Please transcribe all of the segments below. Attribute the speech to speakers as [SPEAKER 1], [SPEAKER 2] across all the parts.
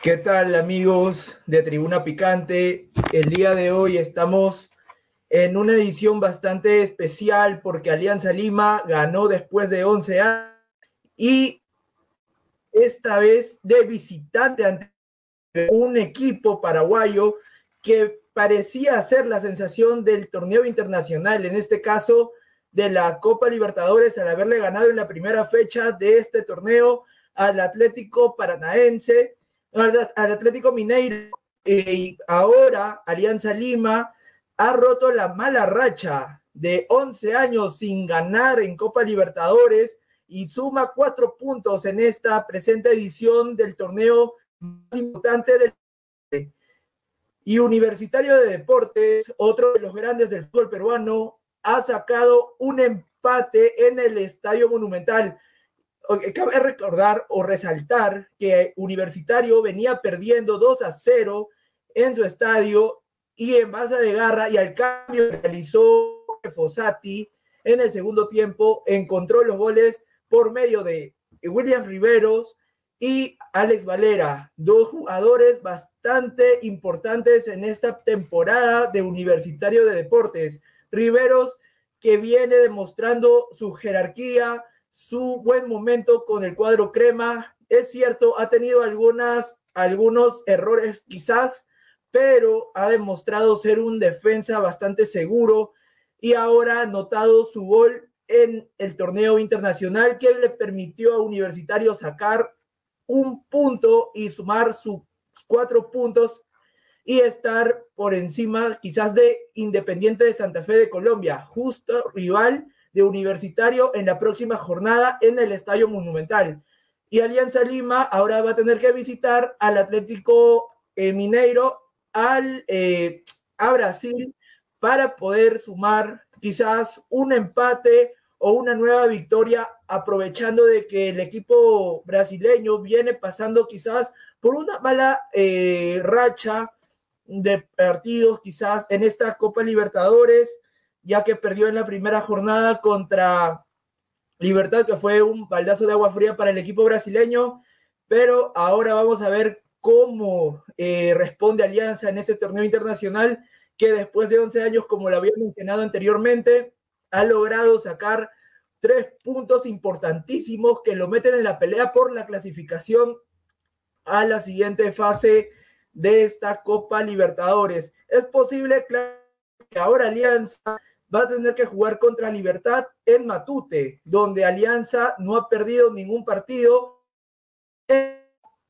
[SPEAKER 1] ¿Qué tal amigos de Tribuna Picante? El día de hoy estamos en una edición bastante especial porque Alianza Lima ganó después de 11 años y esta vez de visitante ante un equipo paraguayo que parecía ser la sensación del torneo internacional, en este caso de la Copa Libertadores, al haberle ganado en la primera fecha de este torneo al Atlético Paranaense, al, Atlético Mineiro, y ahora Alianza Lima ha roto la mala racha de 11 años sin ganar en Copa Libertadores y suma cuatro puntos en esta presente edición del torneo más importante del y Universitario de Deportes, otro de los grandes del fútbol peruano, ha sacado un empate en el Estadio Monumental. Cabe recordar o resaltar que Universitario venía perdiendo 2 a 0 en su estadio y en base de garra y al cambio realizó Fossati en el segundo tiempo, encontró los goles por medio de William Riveros y Alex Valera, dos jugadores bastante importantes en esta temporada de Universitario de Deportes. Riveros que viene demostrando su jerarquía, su buen momento con el cuadro crema. Es cierto, ha tenido algunas, algunos errores quizás, pero ha demostrado ser un defensa bastante seguro y ahora ha notado su gol en el torneo internacional que le permitió a Universitario sacar un punto y sumar sus cuatro puntos y estar por encima quizás de Independiente de Santa Fe de Colombia, justo rival Universitario en la próxima jornada en el Estadio Monumental. Y Alianza Lima ahora va a tener que visitar al Atlético eh, Mineiro al, eh, a Brasil para poder sumar quizás un empate o una nueva victoria, aprovechando de que el equipo brasileño viene pasando quizás por una mala eh, racha de partidos, quizás en esta Copa Libertadores, ya que perdió en la primera jornada contra Libertad, que fue un baldazo de agua fría para el equipo brasileño, pero ahora vamos a ver cómo eh, responde Alianza en ese torneo internacional que después de 11 años, como lo había mencionado anteriormente, ha logrado sacar tres puntos importantísimos que lo meten en la pelea por la clasificación a la siguiente fase de esta Copa Libertadores. Es posible, que ahora Alianza va a tener que jugar contra Libertad en Matute, donde Alianza no ha perdido ningún partido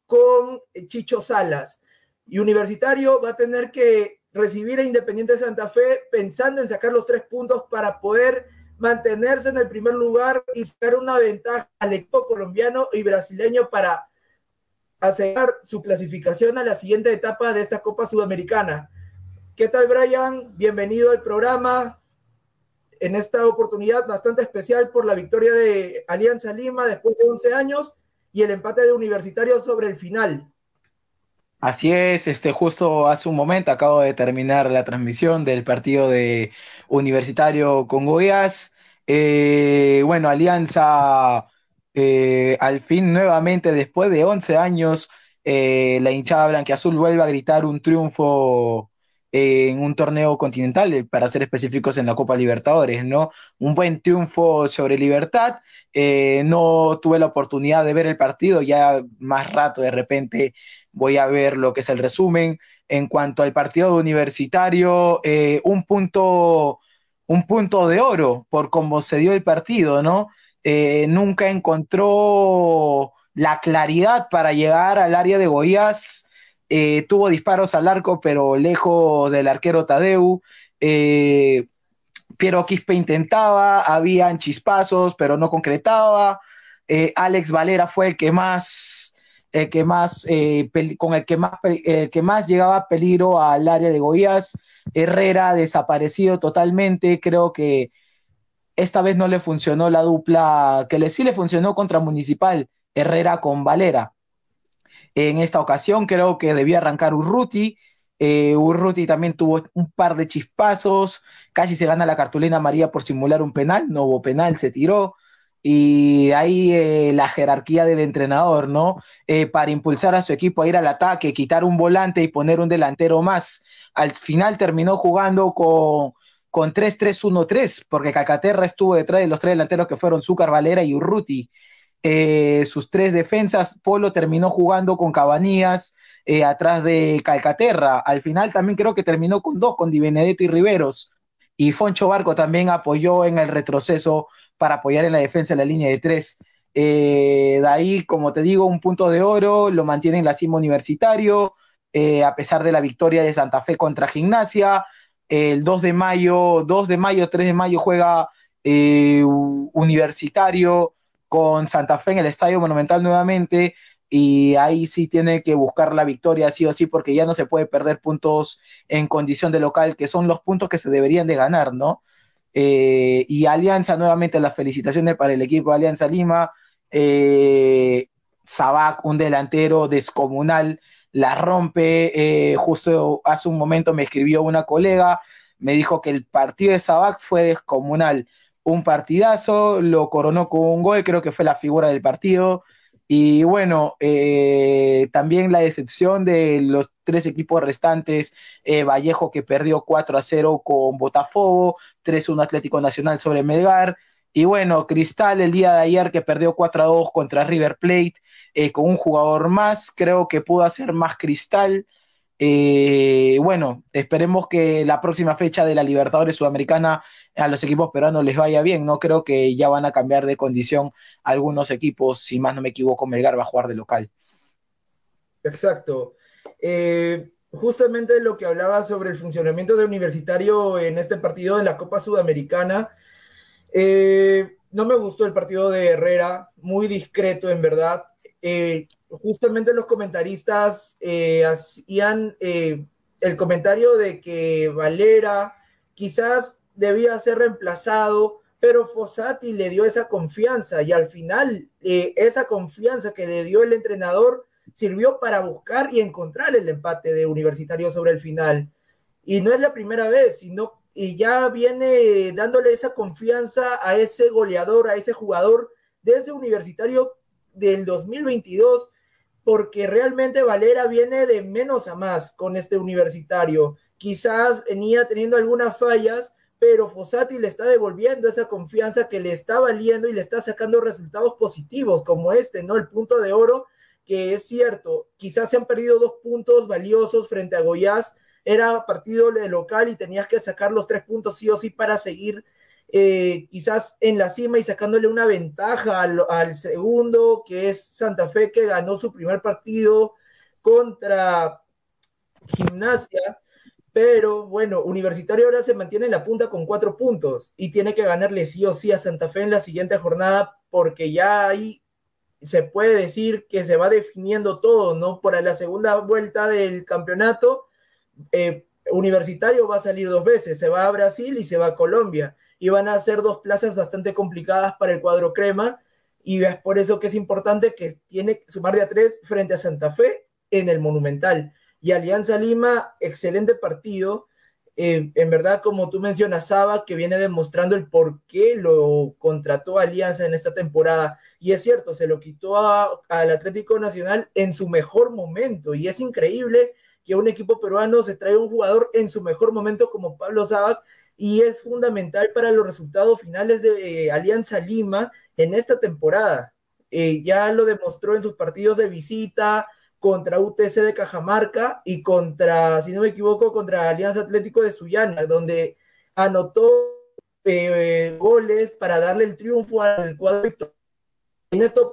[SPEAKER 1] con Chicho Salas. Y Universitario va a tener que recibir a Independiente de Santa Fe pensando en sacar los tres puntos para poder mantenerse en el primer lugar y sacar una ventaja al equipo colombiano y brasileño para asegurar su clasificación a la siguiente etapa de esta Copa Sudamericana. ¿Qué tal, Brian? Bienvenido al programa. En esta oportunidad bastante especial por la victoria de Alianza Lima después de 11 años y el empate de Universitario sobre el final.
[SPEAKER 2] Así es, este, justo hace un momento acabo de terminar la transmisión del partido de Universitario con Goiás. Eh, bueno, Alianza eh, al fin nuevamente, después de 11 años, eh, la hinchada blanqueazul vuelve a gritar un triunfo en un torneo continental, para ser específicos en la Copa Libertadores, ¿no? Un buen triunfo sobre Libertad. no tuve la oportunidad de ver el partido, ya más rato de repente voy a ver lo que es el resumen. En cuanto al partido universitario, eh, un, punto, un punto de oro por cómo se dio el partido, ¿no? Eh, nunca encontró la claridad para llegar al área de Goiás. Eh, tuvo disparos al arco, pero lejos del arquero Tadeu. Piero Quispe intentaba, habían chispazos, pero no concretaba. Alex Valera fue el que más el que más, eh, con el que más, que más llegaba peligro al área de Goiás. Herrera desaparecido totalmente. Creo que esta vez no le funcionó la dupla que sí le funcionó contra Municipal, Herrera con Valera. En esta ocasión creo que debía arrancar Urruti. Eh, Urruti también tuvo un par de chispazos, casi se gana la cartulina María por simular un penal, no hubo penal, se tiró y ahí eh, la jerarquía del entrenador, ¿no? Eh, para impulsar a su equipo a ir al ataque, quitar un volante y poner un delantero más. Al final terminó jugando con, con 3-3-1-3, porque Calcaterra estuvo detrás de los tres delanteros que fueron Zúcar, Valera y Urruti. Eh, sus tres defensas, Polo terminó jugando con Cabanías atrás de Calcaterra. Al final también creo que terminó con dos, con Di Benedetto y Riveros. Y Foncho Barco también apoyó en el retroceso para apoyar en la defensa de la línea de tres. Eh, de ahí, como te digo, un punto de oro, lo mantiene en la cima universitario, eh, a pesar de la victoria de Santa Fe contra Gimnasia. El 2 de mayo, 2 de mayo, 3 de mayo juega eh, universitario con Santa Fe en el Estadio Monumental nuevamente y ahí sí tiene que buscar la victoria sí o sí porque ya no se puede perder puntos en condición de local, que son los puntos que se deberían de ganar, ¿no? Eh, y Alianza, nuevamente las felicitaciones para el equipo de Alianza Lima. Eh, Sabac, un delantero descomunal, la rompe. Eh, justo hace un momento me escribió una colega, me dijo que el partido de Sabac fue descomunal. Un partidazo, lo coronó con un gol, creo que fue la figura del partido. Y bueno, eh, también la decepción de los tres equipos restantes, eh, Vallejo que perdió 4 a 0 con Botafogo, 3-1 Atlético Nacional sobre Melgar, y bueno, Cristal el día de ayer que perdió 4 a 2 contra River Plate, eh, con un jugador más, creo que pudo hacer más Cristal, eh, bueno, esperemos que la próxima fecha de la Libertadores Sudamericana a los equipos peruanos les vaya bien. No creo que ya van a cambiar de condición algunos equipos. Si más no me equivoco, Melgar va a jugar de local.
[SPEAKER 1] Exacto. Eh, justamente lo que hablaba sobre el funcionamiento de Universitario en este partido en la Copa Sudamericana. Eh, no me gustó el partido de Herrera, muy discreto en verdad justamente los comentaristas eh, hacían eh, el comentario de que Valera quizás debía ser reemplazado, pero Fossati le dio esa confianza y al final eh, esa confianza que le dio el entrenador sirvió para buscar y encontrar el empate de Universitario sobre el final. Y no es la primera vez, sino y ya viene dándole esa confianza a ese goleador, a ese jugador desde Universitario del 2022 porque realmente Valera viene de menos a más con este universitario. Quizás venía teniendo algunas fallas, pero Fossati le está devolviendo esa confianza que le está valiendo y le está sacando resultados positivos como este, ¿no? El punto de oro, que es cierto, quizás se han perdido dos puntos valiosos frente a Goiás, era partido de local y tenías que sacar los tres puntos sí o sí para seguir eh, quizás en la cima y sacándole una ventaja al, segundo, que es Santa Fe, que ganó su primer partido contra Gimnasia. Pero bueno, Universitario ahora se mantiene en la punta con cuatro puntos y tiene que ganarle sí o sí a Santa Fe en la siguiente jornada porque ya ahí se puede decir que se va definiendo todo, ¿no? Por la segunda vuelta del campeonato, eh, Universitario va a salir dos veces, se va a Brasil y se va a Colombia y van a ser dos plazas bastante complicadas para el cuadro crema y es por eso que es importante que tiene que sumar de a tres frente a Santa Fe en el Monumental. Y Alianza Lima, excelente partido. Eh, en verdad, como tú mencionas, Saba, que viene demostrando el por qué lo contrató Alianza en esta temporada. Y es cierto, se lo quitó al Atlético Nacional en su mejor momento. Y es increíble que un equipo peruano se traiga un jugador en su mejor momento como Pablo Sabac y es fundamental para los resultados finales de eh, Alianza Lima en esta temporada. Eh, ya lo demostró en sus partidos de visita contra UTC de Cajamarca y contra, si no me equivoco, contra Alianza Atlético de Sullana, donde anotó eh, goles para darle el triunfo al cuadro en esto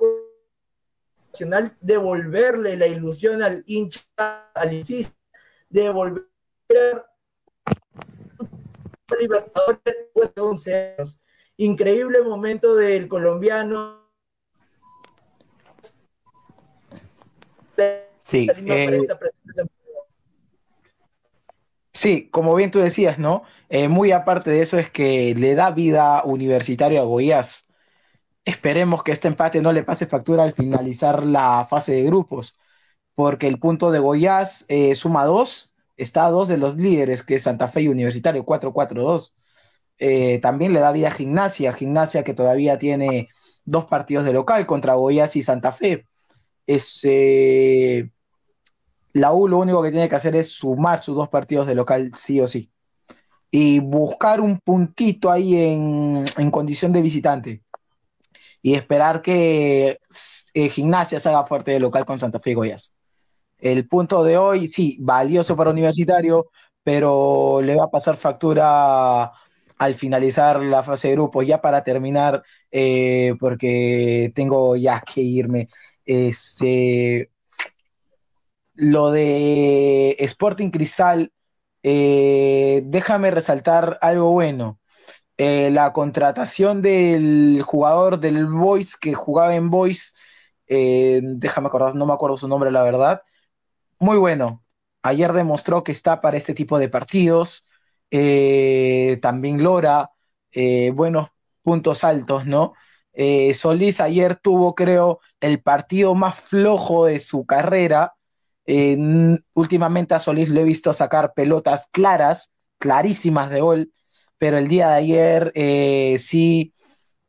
[SPEAKER 1] nacional devolverle la ilusión al hincha, al insista, devolver Libertadores después de 11 años. Increíble momento del colombiano.
[SPEAKER 2] Sí, eh, sí, como bien tú decías, ¿no? Eh, muy aparte de eso es que le da vida universitario a Goiás. Esperemos que este empate no le pase factura al finalizar la fase de grupos, porque el punto de Goiás eh, suma dos, está a dos de los líderes, que es Santa Fe y Universitario, 4-4-2. Eh, también le da vida a Gimnasia, Gimnasia que todavía tiene dos partidos de local contra Goiás y Santa Fe. Eh, la U lo único que tiene que hacer es sumar sus dos partidos de local sí o sí. Y buscar un puntito ahí en, en condición de visitante y esperar que eh, Gimnasia se haga fuerte de local con Santa Fe y Goyas. El punto de hoy, sí, valioso para Universitario, pero le va a pasar factura al finalizar la fase de grupos. Ya para terminar, eh, porque tengo ya que irme. Este, lo de Sporting Cristal, eh, déjame resaltar algo bueno. Eh, la contratación del jugador del Boys que jugaba en Boys, déjame acordar, no me acuerdo su nombre, la verdad. Muy bueno. Ayer demostró que está para este tipo de partidos. Eh, también Lora, buenos puntos altos, ¿no? Solís ayer tuvo, creo, el partido más flojo de su carrera. últimamente a Solís lo he visto sacar pelotas claras, clarísimas de gol pero el día de ayer eh, sí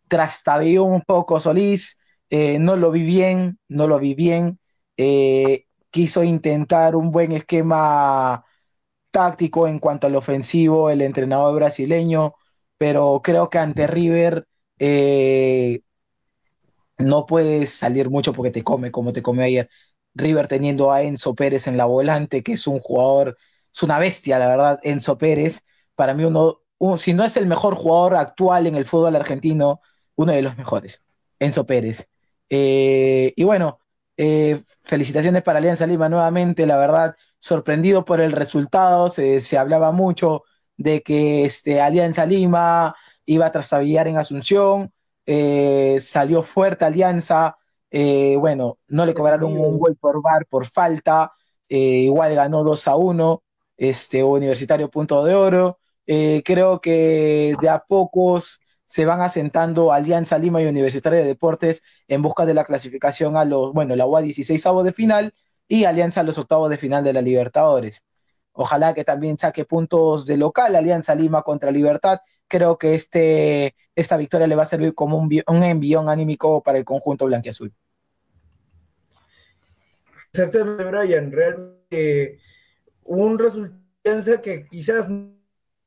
[SPEAKER 2] trastabilló un poco Solís, eh, no lo vi bien, no lo vi bien, eh, quiso intentar un buen esquema táctico en cuanto al ofensivo, el entrenador brasileño, pero creo que ante River no puedes salir mucho porque te come como te come ayer. River teniendo a Enzo Pérez en la volante, que es un jugador, es una bestia, la verdad, Enzo Pérez, para mí uno, si no es el mejor jugador actual en el fútbol argentino, uno de los mejores, Enzo Pérez. Eh, y bueno, eh, felicitaciones para Alianza Lima nuevamente, la verdad, sorprendido por el resultado, se, hablaba mucho de que este, Alianza Lima iba a trasabillar en Asunción, eh, salió fuerte Alianza, bueno, no le cobraron un gol por bar por falta, igual ganó 2 a 1, este, Universitario Punto de Oro, eh, creo que de a pocos se van asentando Alianza Lima y Universitario de Deportes en busca de la clasificación a los, bueno, la UA 16 avos de final y Alianza a los octavos de final de la Libertadores. Ojalá que también saque puntos de local Alianza Lima contra Libertad. Creo que este, esta victoria le va a servir como un, un envión anímico para el conjunto blanquiazul.
[SPEAKER 1] Exactamente, Brian. Realmente un resultado que quizás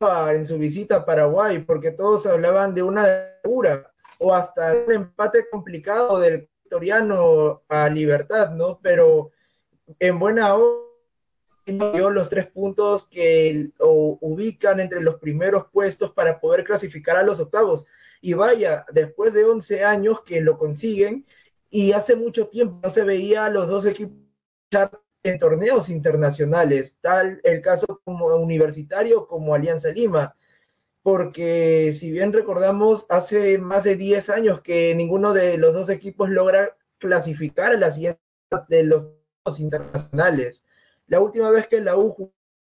[SPEAKER 1] en su visita a Paraguay, porque todos hablaban de una dura o hasta un empate complicado del victoriano a Libertad, ¿no? Pero en buena hora dio los tres puntos que ubican entre los primeros puestos para poder clasificar a los octavos. Y vaya, después de 11 años que lo consiguen y hace mucho tiempo no se veía a los dos equipos en torneos internacionales, tal el caso como universitario como Alianza Lima, porque si bien recordamos, hace más de 10 años que ninguno de los dos equipos logra clasificar a la siguiente de los internacionales. La última vez que la U jugó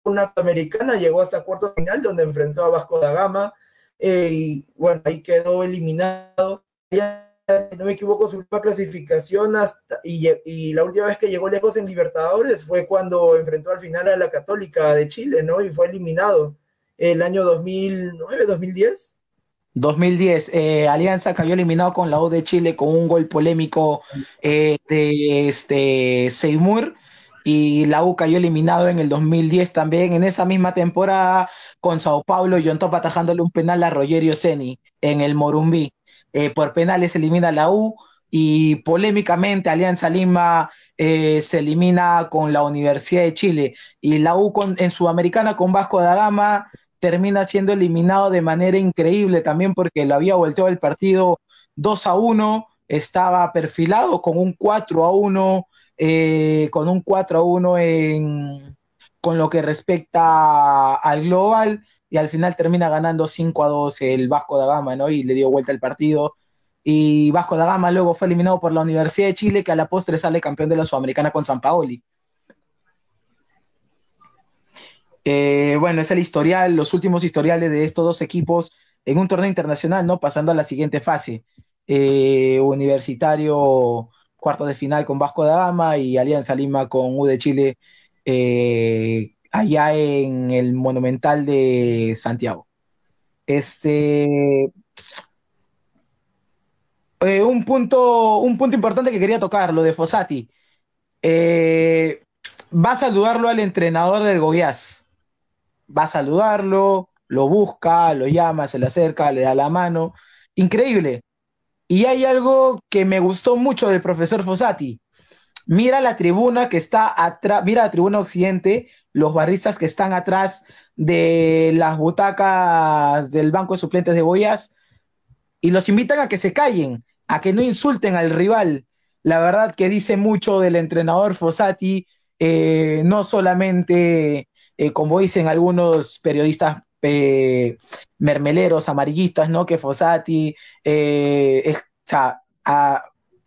[SPEAKER 1] una americana llegó hasta cuarto final donde enfrentó a Vasco da Gama eh, y bueno, ahí quedó eliminado si no me equivoco, su última clasificación hasta, y, la última vez que llegó lejos en Libertadores fue cuando enfrentó al final a la Católica de Chile, ¿no? Y fue eliminado el año 2009, 2010.
[SPEAKER 2] 2010, Alianza cayó eliminado con la U de Chile con un gol polémico eh, de este Seymour y la U cayó eliminado en el 2010 también en esa misma temporada con Sao Paulo John Top atajándole un penal a Rogerio Ceni en el Morumbí. Eh, por penales elimina la U y polémicamente Alianza Lima eh, se elimina con la Universidad de Chile. Y la U en Sudamericana con Vasco da Gama termina siendo eliminado de manera increíble también porque lo había volteado el partido 2 a 1, estaba perfilado con un 4 a 1, eh, con un 4 a 1 en, con lo que respecta al global y al final termina ganando 5 a 2 el Vasco da Gama, ¿no? Y le dio vuelta el partido y Vasco da Gama luego fue eliminado por la Universidad de Chile, que a la postre sale campeón de la Sudamericana con San Paoli. Eh, bueno, es el historial, los últimos historiales de estos dos equipos en un torneo internacional, ¿no? Pasando a la siguiente fase. Eh, universitario, cuarto de final con Vasco da Gama y Alianza Lima con U de Chile eh, allá en el Monumental de Santiago. Este, eh, un, punto, un punto importante que quería tocar, lo de Fossati. Eh, va a saludarlo al entrenador del Goiás. Va a saludarlo, lo busca, lo llama, se le acerca, le da la mano. Increíble. Y hay algo que me gustó mucho del profesor Fossati. Mira la tribuna que está atrás, mira la tribuna occidente, los barristas que están atrás de las butacas del banco de suplentes de Goiás y los invitan a que se callen a que no insulten al rival. La verdad que dice mucho del entrenador Fossati, eh, no solamente, eh, como dicen algunos periodistas eh, mermeleros, amarillistas, ¿no? Que Fossati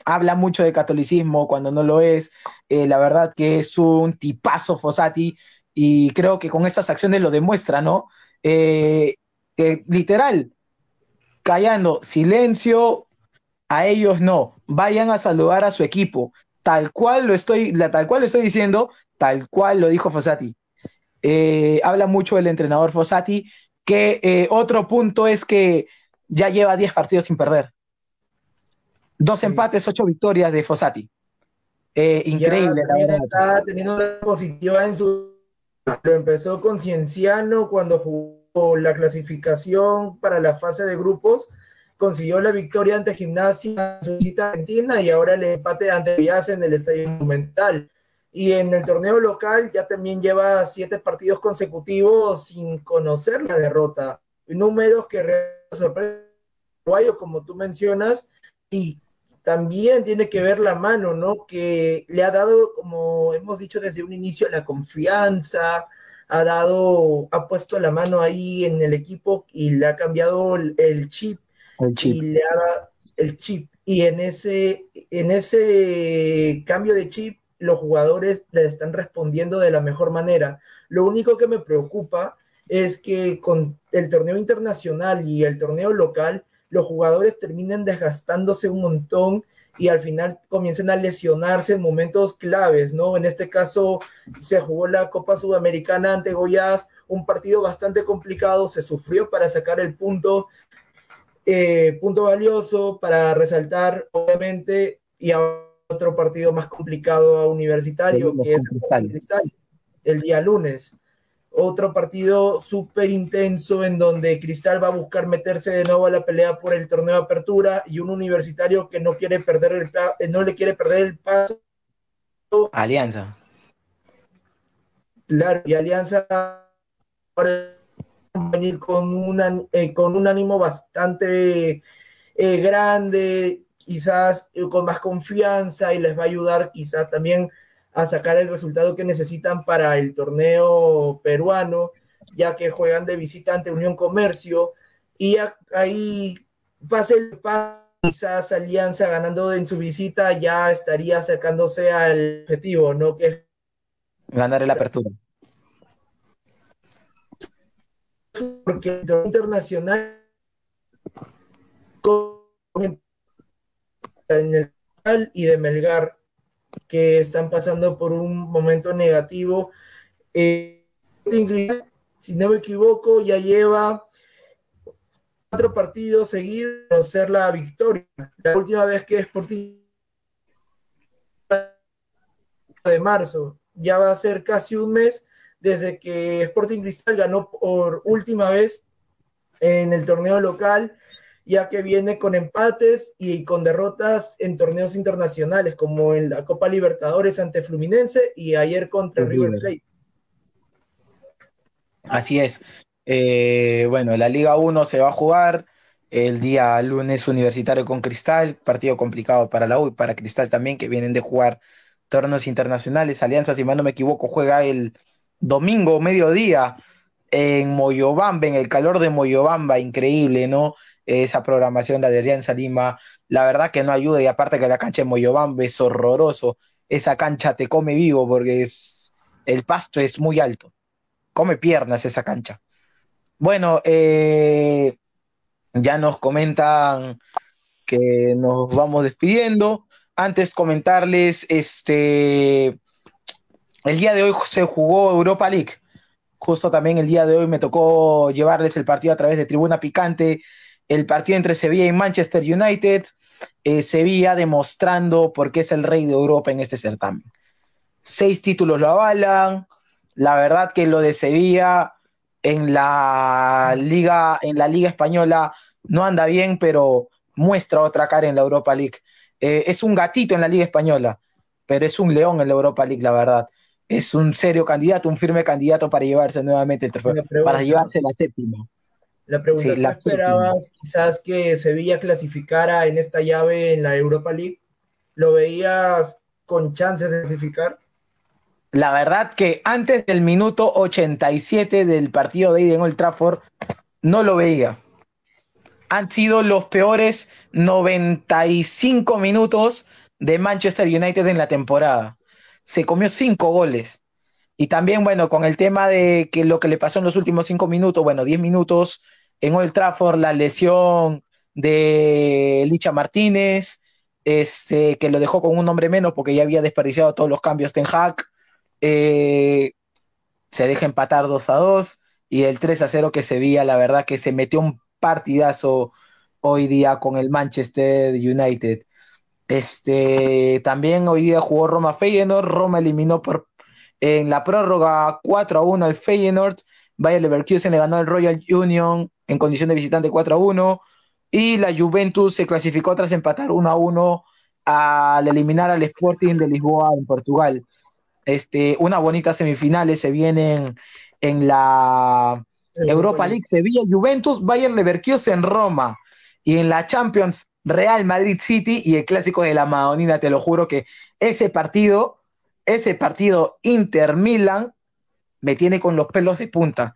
[SPEAKER 2] habla mucho de catolicismo cuando no lo es. la verdad que es un tipazo Fossati y creo que con estas acciones lo demuestra, ¿no? literal, callando, silencio, a ellos no, vayan a saludar a su equipo, tal cual lo estoy, la, tal cual lo estoy diciendo, tal cual lo dijo Fossati. Eh, habla mucho el entrenador Fossati, que eh, otro punto es que ya lleva 10 partidos sin perder. Dos empates, ocho victorias de Fossati. Eh, increíble,
[SPEAKER 1] la verdad. Está teniendo una positiva en su. Lo empezó con Cienciano cuando jugó la clasificación para la fase de grupos consiguió la victoria ante Gimnasia en su cita argentina y ahora el empate ante Villas en el Estadio Monumental. Y en el torneo local ya también lleva siete partidos consecutivos sin conocer la derrota. Números que sorprenden como tú mencionas, y también tiene que ver la mano, ¿no? Que le ha dado, como hemos dicho desde un inicio, la confianza, ha dado, ha puesto la mano ahí en el equipo y le ha cambiado el chip y le haga el chip. Y en ese, en ese cambio de chip, los jugadores le están respondiendo de la mejor manera. Lo único que me preocupa es que con el torneo internacional y el torneo local, los jugadores terminen desgastándose un montón y al final comiencen a lesionarse en momentos claves, ¿no? En este caso se jugó la Copa Sudamericana ante Goiás, un partido bastante complicado, se sufrió para sacar el punto, eh, punto valioso para resaltar, obviamente, y a otro partido más complicado a universitario, que es el Cristal, el día lunes. Otro partido súper intenso en donde Cristal va a buscar meterse de nuevo a la pelea por el torneo de apertura y un universitario que no quiere perder el eh, no le quiere perder el paso.
[SPEAKER 2] Alianza.
[SPEAKER 1] Claro, y Alianza venir con, una, eh, con un ánimo bastante eh, grande, quizás eh, con más confianza y les va a ayudar quizás también a sacar el resultado que necesitan para el torneo peruano, ya que juegan de visita ante Unión Comercio y ahí pase el quizás Alianza ganando en su visita ya estaría acercándose al objetivo, ¿no? Que
[SPEAKER 2] ganar el apertura
[SPEAKER 1] porque el internacional en el y de Melgar que están pasando por un momento negativo. Eh, si no me equivoco, ya lleva cuatro partidos seguidos a ser la victoria. La última vez que Sporting de marzo, ya va a ser casi un mes desde que Sporting Cristal ganó por última vez en el torneo local ya que viene con empates y con derrotas en torneos internacionales, como en la Copa Libertadores ante Fluminense y ayer contra River Plate.
[SPEAKER 2] Así es. Eh, bueno, la Liga 1 se va a jugar el día lunes universitario con Cristal, partido complicado para la U y para Cristal también, que vienen de jugar torneos internacionales. Alianza, si mal no me equivoco, juega el domingo, mediodía, en Moyobamba, en el calor de Moyobamba, increíble, ¿no? Esa programación, la de Alianza Lima, la verdad que no ayuda, y aparte que la cancha de Moyobamba es horroroso, esa cancha te come vivo porque es, el pasto es muy alto, come piernas esa cancha. Bueno, eh, ya nos comentan que nos vamos despidiendo. Antes comentarles, este, el día de hoy se jugó Europa League. Justo también el día de hoy me tocó llevarles el partido a través de Tribuna Picante, el partido entre Sevilla y Manchester United. Eh, Sevilla demostrando por qué es el rey de Europa en este certamen. Seis títulos lo avalan. La verdad que lo de Sevilla en la liga, en la liga española no anda bien, pero muestra otra cara en la Europa League. Eh, es un gatito en la liga española, pero es un león en la Europa League, la verdad. Es un serio candidato, un firme candidato para llevarse nuevamente el trofeo, para llevarse la séptima.
[SPEAKER 1] La pregunta, ¿tú esperabas quizás que Sevilla clasificara en esta llave en la Europa League? ¿Lo veías con chances de clasificar?
[SPEAKER 2] La verdad que antes del minuto 87 del partido de ida en Old Trafford no lo veía. Han sido los peores 95 minutos de Manchester United en la temporada. Se comió cinco goles. Y también, bueno, con el tema de que lo que le pasó en los últimos cinco minutos, bueno, 10 minutos en Old Trafford, la lesión de Licha Martínez, este, que lo dejó con un hombre menos porque ya había desperdiciado todos los cambios Ten Hag eh, se deja empatar 2 a 2 y el 3 a 0 que se veía, la verdad que se metió un partidazo hoy día con el Manchester United. Este, también hoy día jugó Roma Feyenoord, Roma eliminó por, en la prórroga 4 a 1 al Feyenoord, Bayer Leverkusen le ganó al Royal Union en condición de visitante 4 a 1 y la Juventus se clasificó tras empatar 1 a 1 al eliminar al Sporting de Lisboa en Portugal. Este, una bonita semifinales se vienen en la Europa League, Sevilla, Juventus, Bayern Leverkusen en Roma. Y en la Champions Real Madrid City y el clásico de la Madonina, te lo juro que ese partido, ese partido Inter Milan me tiene con los pelos de punta.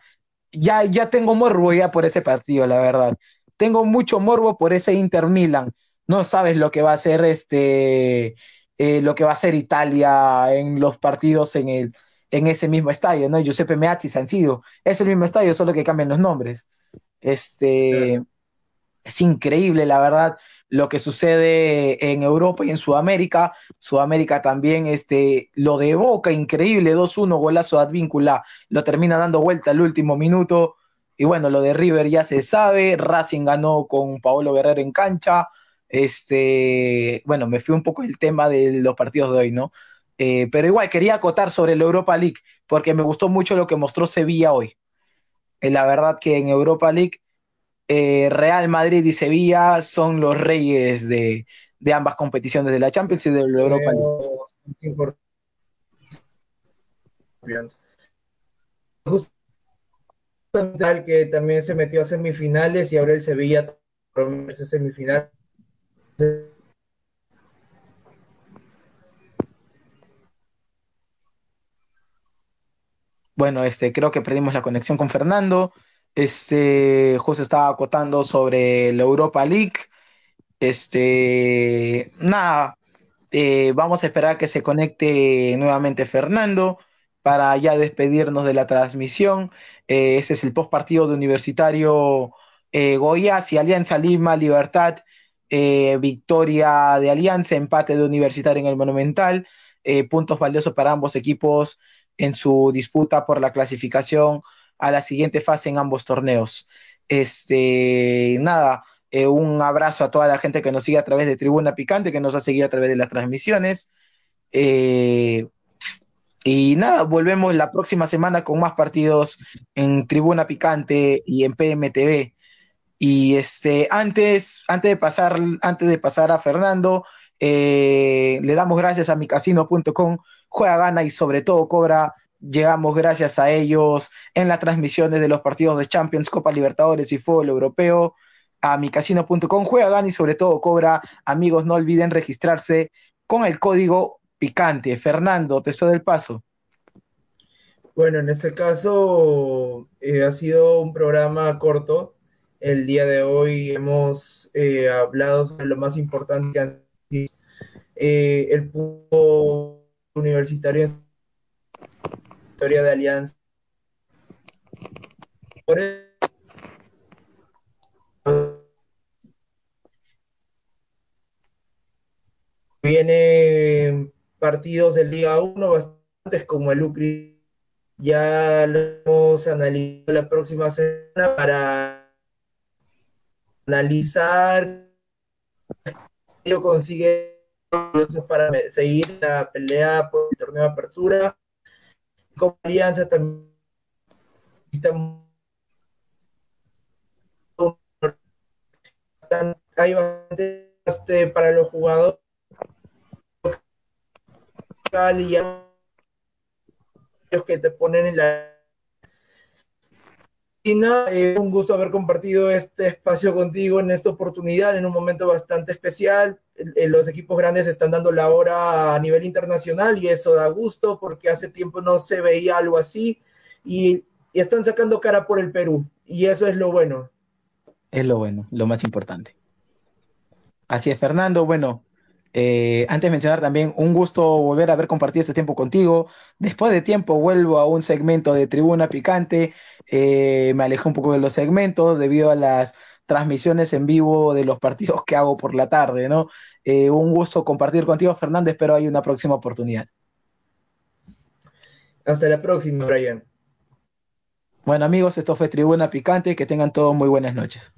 [SPEAKER 2] Ya, ya tengo morbo ya por ese partido, la verdad. Tengo mucho morbo por ese Inter Milan. No sabes lo que va a hacer este eh, lo que va a ser Italia en los partidos en, el, en ese mismo estadio, ¿no? Giuseppe Meazzi, San Siro, es el mismo estadio, solo que cambian los nombres. Este, Es increíble, la verdad, lo que sucede en Europa y en Sudamérica. Sudamérica también, este, lo de Boca, increíble, 2-1, golazo de Advíncula, lo termina dando vuelta al último minuto. Y bueno, lo de River ya se sabe, Racing ganó con Paolo Guerrero en cancha, este, bueno, me fui un poco el tema de los partidos de hoy, ¿no? Eh, pero igual quería acotar sobre la Europa League, porque me gustó mucho lo que mostró Sevilla hoy. Eh, la verdad que en Europa League, eh, Real Madrid y Sevilla son los reyes de, ambas competiciones, de la Champions y de la Europa League.
[SPEAKER 1] Justamente que también se metió a semifinales y ahora el Sevilla a semifinal
[SPEAKER 2] bueno, este, creo que perdimos la conexión con Fernando. Este, José estaba acotando sobre la Europa League. Este, nada, eh, vamos a esperar que se conecte nuevamente Fernando para ya despedirnos de la transmisión. Eh, este es el post partido de Universitario eh, Goiás y Alianza Lima Libertad eh, victoria de Alianza, empate de Universitario en el Monumental, eh, puntos valiosos para ambos equipos en su disputa por la clasificación a la siguiente fase en ambos torneos. Este, nada, eh, un abrazo a toda la gente que nos sigue a través de Tribuna Picante, que nos ha seguido a través de las transmisiones. y nada, volvemos la próxima semana con más partidos en Tribuna Picante y en PMTV. Y este, antes, antes, de, pasar, antes de pasar a Fernando, eh, le damos gracias a micasino.com, juega, gana y sobre todo cobra. Llegamos gracias a ellos en las transmisiones de los partidos de Champions, Copa Libertadores y Fútbol Europeo. A micasino.com, juega, gana y sobre todo cobra. Amigos, no olviden registrarse con el código picante. Fernando, te estoy del paso.
[SPEAKER 1] Bueno, en este caso eh, ha sido un programa corto. El día de hoy hemos eh, hablado sobre lo más importante que eh, el punto universitario historia de Alianza. Viene partidos del Liga 1 bastantes como el UCRI ya lo hemos analizado la próxima semana para analizar consigue para seguir la pelea por el torneo de apertura. Como alianza también. Hay bastante este, para los jugadores. Que te ponen en la eh, un gusto haber compartido este espacio contigo en esta oportunidad, en un momento bastante especial. Los equipos grandes están dando la hora a nivel internacional y eso da gusto porque hace tiempo no se veía algo así y, y están sacando cara por el Perú y eso es lo bueno.
[SPEAKER 2] Es lo bueno, lo más importante. Así es, Fernando. Bueno, eh, antes de mencionar también, un gusto volver a haber compartido este tiempo contigo. Después de tiempo vuelvo a un segmento de Tribuna Picante. Eh, me alejé un poco de los segmentos debido a las transmisiones en vivo de los partidos que hago por la tarde, ¿no? Eh, un gusto compartir contigo, Fernández, pero hay una próxima oportunidad.
[SPEAKER 1] Hasta la próxima, Brian.
[SPEAKER 2] Bueno, amigos, esto fue Tribuna Picante. Que tengan todos muy buenas noches.